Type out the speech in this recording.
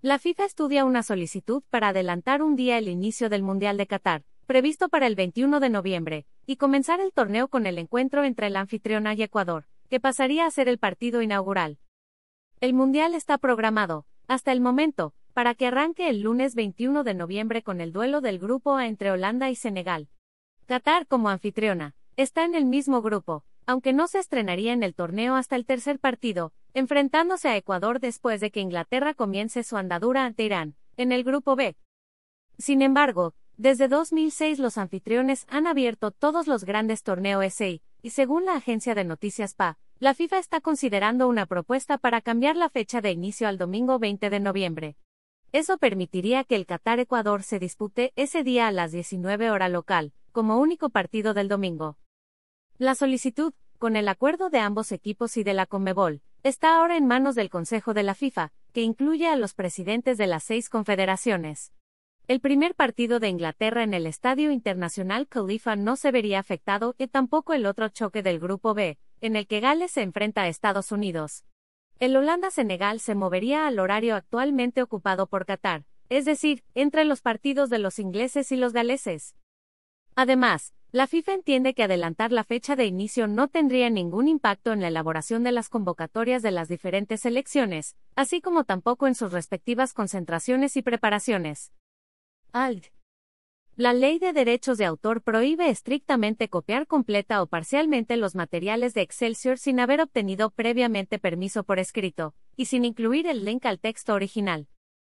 La FIFA estudia una solicitud para adelantar un día el inicio del Mundial de Qatar, previsto para el 21 de noviembre, y comenzar el torneo con el encuentro entre la anfitriona y Ecuador, que pasaría a ser el partido inaugural. El Mundial está programado, hasta el momento, para que arranque el lunes 21 de noviembre con el duelo del Grupo A entre Holanda y Senegal. Qatar, como anfitriona, está en el mismo grupo, aunque no se estrenaría en el torneo hasta el tercer partido, enfrentándose a Ecuador después de que Inglaterra comience su andadura ante Irán, en el grupo B. Sin embargo, desde 2006 los anfitriones han abierto todos los grandes torneos SA, y según la agencia de noticias PA, la FIFA está considerando una propuesta para cambiar la fecha de inicio al domingo 20 de noviembre. Eso permitiría que el Qatar-Ecuador se dispute ese día a las 19 hora local, como único partido del domingo. La solicitud, con el acuerdo de ambos equipos y de la Conmebol, está ahora en manos del Consejo de la FIFA, que incluye a los presidentes de las seis confederaciones. El primer partido de Inglaterra en el Estadio Internacional Khalifa no se vería afectado y tampoco el otro choque del Grupo B, en el que Gales se enfrenta a Estados Unidos. El Holanda-Senegal se movería al horario actualmente ocupado por Qatar, es decir, entre los partidos de los ingleses y los galeses. Además, la FIFA entiende que adelantar la fecha de inicio no tendría ningún impacto en la elaboración de las convocatorias de las diferentes selecciones, así como tampoco en sus respectivas concentraciones y preparaciones. ALD la ley de derechos de autor prohíbe estrictamente copiar completa o parcialmente los materiales de Excelsior sin haber obtenido previamente permiso por escrito, y sin incluir el link al texto original.